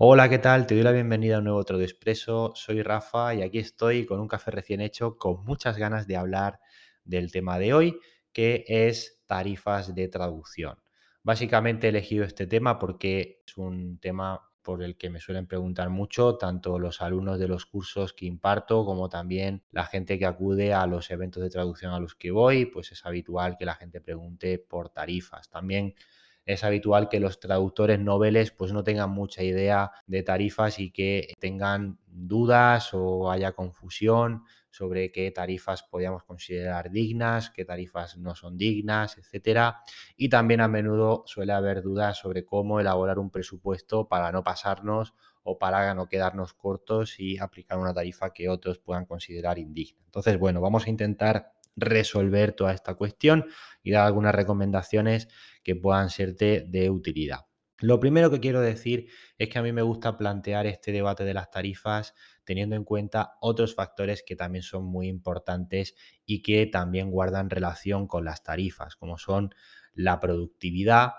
Hola, ¿qué tal? Te doy la bienvenida a un nuevo Otro de Expreso. Soy Rafa y aquí estoy con un café recién hecho, con muchas ganas de hablar del tema de hoy, que es tarifas de traducción. Básicamente he elegido este tema porque es un tema por el que me suelen preguntar mucho, tanto los alumnos de los cursos que imparto como también la gente que acude a los eventos de traducción a los que voy, pues es habitual que la gente pregunte por tarifas. También es habitual que los traductores noveles pues no tengan mucha idea de tarifas y que tengan dudas o haya confusión sobre qué tarifas podríamos considerar dignas, qué tarifas no son dignas, etcétera. Y también a menudo suele haber dudas sobre cómo elaborar un presupuesto para no pasarnos o para no quedarnos cortos y aplicar una tarifa que otros puedan considerar indigna. Entonces, bueno, vamos a intentar resolver toda esta cuestión y dar algunas recomendaciones que puedan serte de utilidad. Lo primero que quiero decir es que a mí me gusta plantear este debate de las tarifas teniendo en cuenta otros factores que también son muy importantes y que también guardan relación con las tarifas, como son la productividad,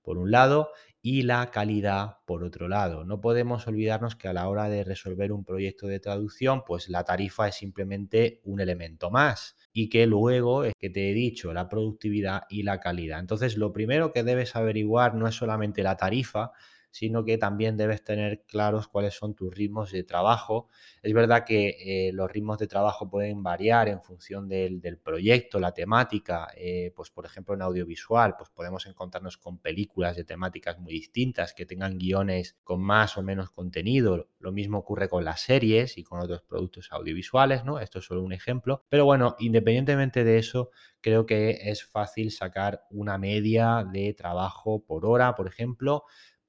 por un lado, y la calidad por otro lado. No podemos olvidarnos que a la hora de resolver un proyecto de traducción, pues la tarifa es simplemente un elemento más y que luego es que te he dicho la productividad y la calidad. Entonces, lo primero que debes averiguar no es solamente la tarifa, sino que también debes tener claros cuáles son tus ritmos de trabajo. Es verdad que eh, los ritmos de trabajo pueden variar en función del, proyecto, la temática. Eh, pues por ejemplo en audiovisual, pues podemos encontrarnos con películas de temáticas muy distintas que tengan guiones con más o menos contenido. Lo mismo ocurre con las series y con otros productos audiovisuales, ¿no? Esto es solo un ejemplo. Pero bueno, independientemente de eso, creo que es fácil sacar una media de trabajo por hora, por ejemplo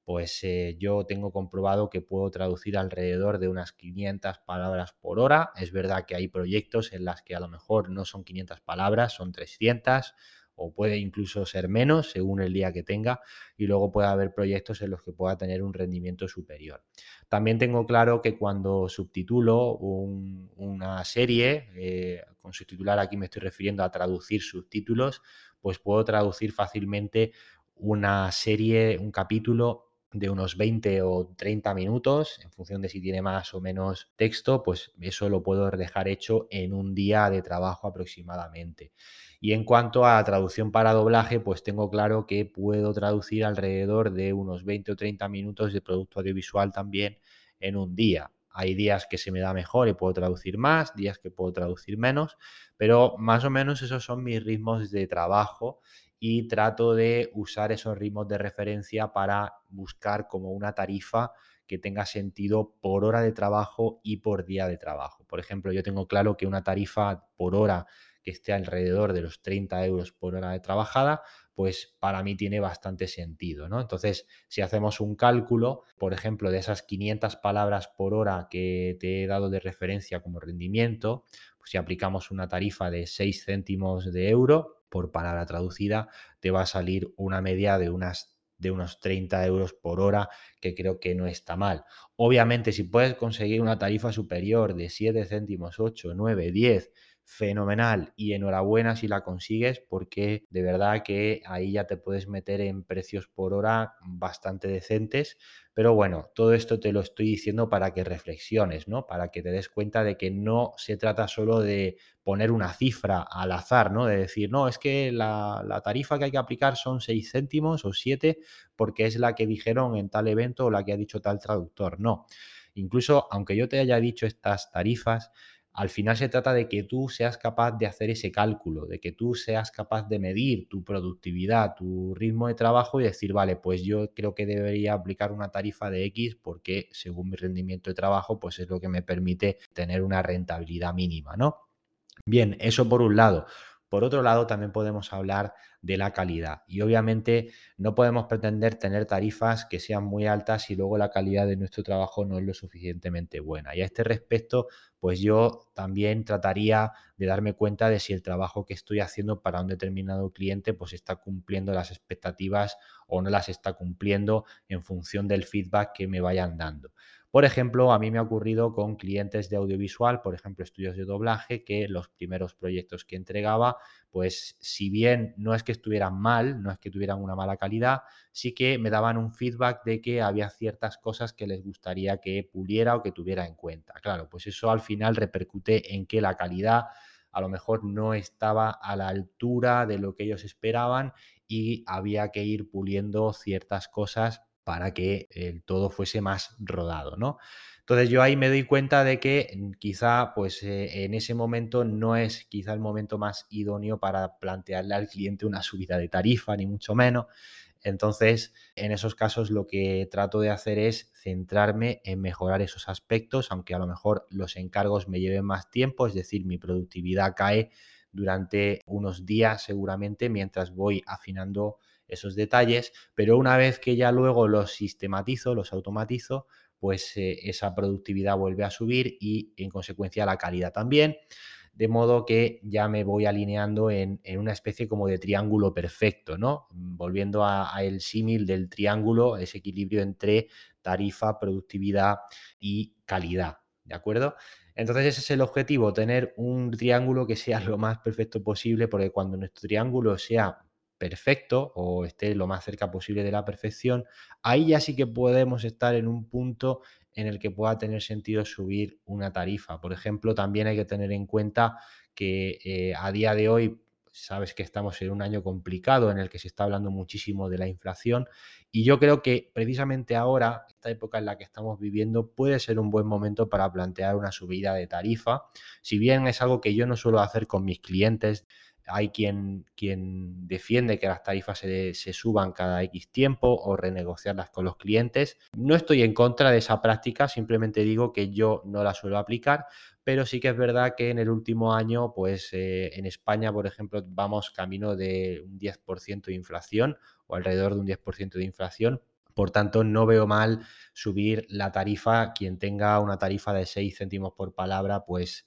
pues eh, yo tengo comprobado que puedo traducir alrededor de unas 500 palabras por hora. Es verdad que hay proyectos en las que a lo mejor no son 500 palabras, son 300 o puede incluso ser menos según el día que tenga y luego puede haber proyectos en los que pueda tener un rendimiento superior. También tengo claro que cuando subtitulo una serie, eh, con subtitular aquí me estoy refiriendo a traducir subtítulos, pues puedo traducir fácilmente una serie, un capítulo de unos 20 o 30 minutos, en función de si tiene más o menos texto, pues eso lo puedo dejar hecho en un día de trabajo aproximadamente. Y en cuanto a traducción para doblaje, pues tengo claro que puedo traducir alrededor de unos 20 o 30 minutos de producto audiovisual también en un día. Hay días que se me da mejor y puedo traducir más, días que puedo traducir menos, pero más o menos esos son mis ritmos de trabajo y trato de usar esos ritmos de referencia para buscar como una tarifa que tenga sentido por hora de trabajo y por día de trabajo. Por ejemplo, yo tengo claro que una tarifa por hora que esté alrededor de los 30 euros por hora de trabajada, pues para mí tiene bastante sentido, ¿no? Entonces, si hacemos un cálculo, por ejemplo, de esas 500 palabras por hora que te he dado de referencia como rendimiento, pues si aplicamos una tarifa de 6 céntimos de euro, por palabra traducida, te va a salir una media de unas de unos 30 euros por hora, que creo que no está mal. Obviamente, si puedes conseguir una tarifa superior de 7 céntimos, 8, 9, 10, fenomenal y enhorabuena si la consigues porque de verdad que ahí ya te puedes meter en precios por hora bastante decentes. Pero bueno, todo esto te lo estoy diciendo para que reflexiones, ¿no? Para que te des cuenta de que no se trata solo de poner una cifra al azar, ¿no? De decir, no, es que la, la tarifa que hay que aplicar son 6 céntimos o 7 porque es la que dijeron en tal evento o la que ha dicho tal traductor. No. Incluso aunque yo te haya dicho estas tarifas, al final se trata de que tú seas capaz de hacer ese cálculo, de que tú seas capaz de medir tu productividad, tu ritmo de trabajo y decir, vale, pues yo creo que debería aplicar una tarifa de X porque según mi rendimiento de trabajo, pues es lo que me permite tener una rentabilidad mínima, ¿no? Bien, eso por un lado. Por otro lado, también podemos hablar de la calidad y obviamente no podemos pretender tener tarifas que sean muy altas si luego la calidad de nuestro trabajo no es lo suficientemente buena. Y a este respecto, pues yo también trataría de darme cuenta de si el trabajo que estoy haciendo para un determinado cliente pues está cumpliendo las expectativas o no las está cumpliendo en función del feedback que me vayan dando. Por ejemplo, a mí me ha ocurrido con clientes de audiovisual, por ejemplo, estudios de doblaje, que los primeros proyectos que entregaba, pues si bien no es que estuvieran mal, no es que tuvieran una mala calidad, sí que me daban un feedback de que había ciertas cosas que les gustaría que puliera o que tuviera en cuenta. Claro, pues eso al final repercute en que la calidad a lo mejor no estaba a la altura de lo que ellos esperaban y había que ir puliendo ciertas cosas para que el todo fuese más rodado, ¿no? Entonces yo ahí me doy cuenta de que mm, quizá pues eh, en ese momento no es quizá el momento más idóneo para plantearle al cliente una subida de tarifa, ni mucho menos. Entonces, en esos casos lo que trato de hacer es centrarme en mejorar esos aspectos, aunque a lo mejor los encargos me lleven más tiempo, es decir, mi productividad cae durante unos días seguramente mientras voy afinando esos detalles, pero una vez que ya luego los sistematizo, los automatizo, pues eh, esa productividad vuelve a subir y en consecuencia la calidad también de modo que ya me voy alineando en, una especie como de triángulo perfecto, ¿no? Volviendo a, el símil del triángulo, ese equilibrio entre tarifa, productividad y calidad, ¿de acuerdo? Entonces ese es el objetivo, tener un triángulo que sea lo más perfecto posible, porque cuando nuestro triángulo sea perfecto o esté lo más cerca posible de la perfección, ahí ya sí que podemos estar en un punto en el que pueda tener sentido subir una tarifa. Por ejemplo, también hay que tener en cuenta que eh, a día de hoy sabes que estamos en un año complicado en el que se está hablando muchísimo de la inflación y yo creo que precisamente ahora, esta época en la que estamos viviendo, puede ser un buen momento para plantear una subida de tarifa. Si bien es algo que yo no suelo hacer con mis clientes, hay quien, quien defiende que las tarifas se, suban cada X tiempo o renegociarlas con los clientes. No estoy en contra de esa práctica, simplemente digo que yo no la suelo aplicar, pero sí que es verdad que en el último año, pues eh, en España, por ejemplo, vamos camino de un 10% de inflación o alrededor de un 10% de inflación. Por tanto, no veo mal subir la tarifa. Quien tenga una tarifa de 6 céntimos por palabra, pues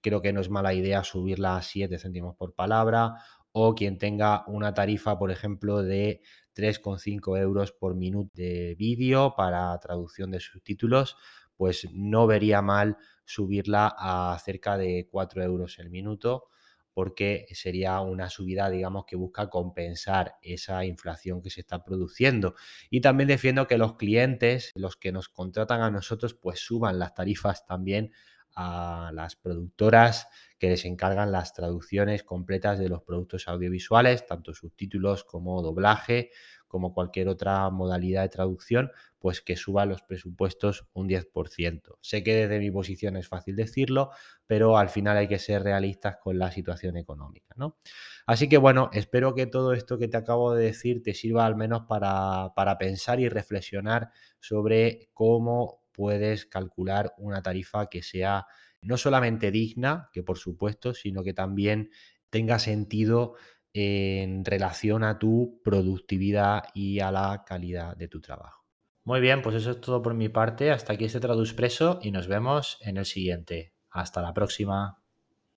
creo que no es mala idea subirla a 7 céntimos por palabra o quien tenga una tarifa, por ejemplo, de 3,5 euros por minuto de vídeo para traducción de subtítulos, pues no vería mal subirla a cerca de 4 euros el minuto porque sería una subida, digamos, que busca compensar esa inflación que se está produciendo. Y también defiendo que los clientes, los que nos contratan a nosotros, pues suban las tarifas también a las productoras que les encargan las traducciones completas de los productos audiovisuales, tanto subtítulos como doblaje, como cualquier otra modalidad de traducción, pues que suba los presupuestos un 10%. Sé que desde mi posición es fácil decirlo, pero al final hay que ser realistas con la situación económica, ¿no? Así que bueno, espero que todo esto que te acabo de decir te sirva al menos para, para pensar y reflexionar sobre cómo puedes calcular una tarifa que sea no solamente digna, que por supuesto, sino que también tenga sentido en relación a tu productividad y a la calidad de tu trabajo. Muy bien, pues eso es todo por mi parte. Hasta aquí este Traduspreso y nos vemos en el siguiente. Hasta la próxima.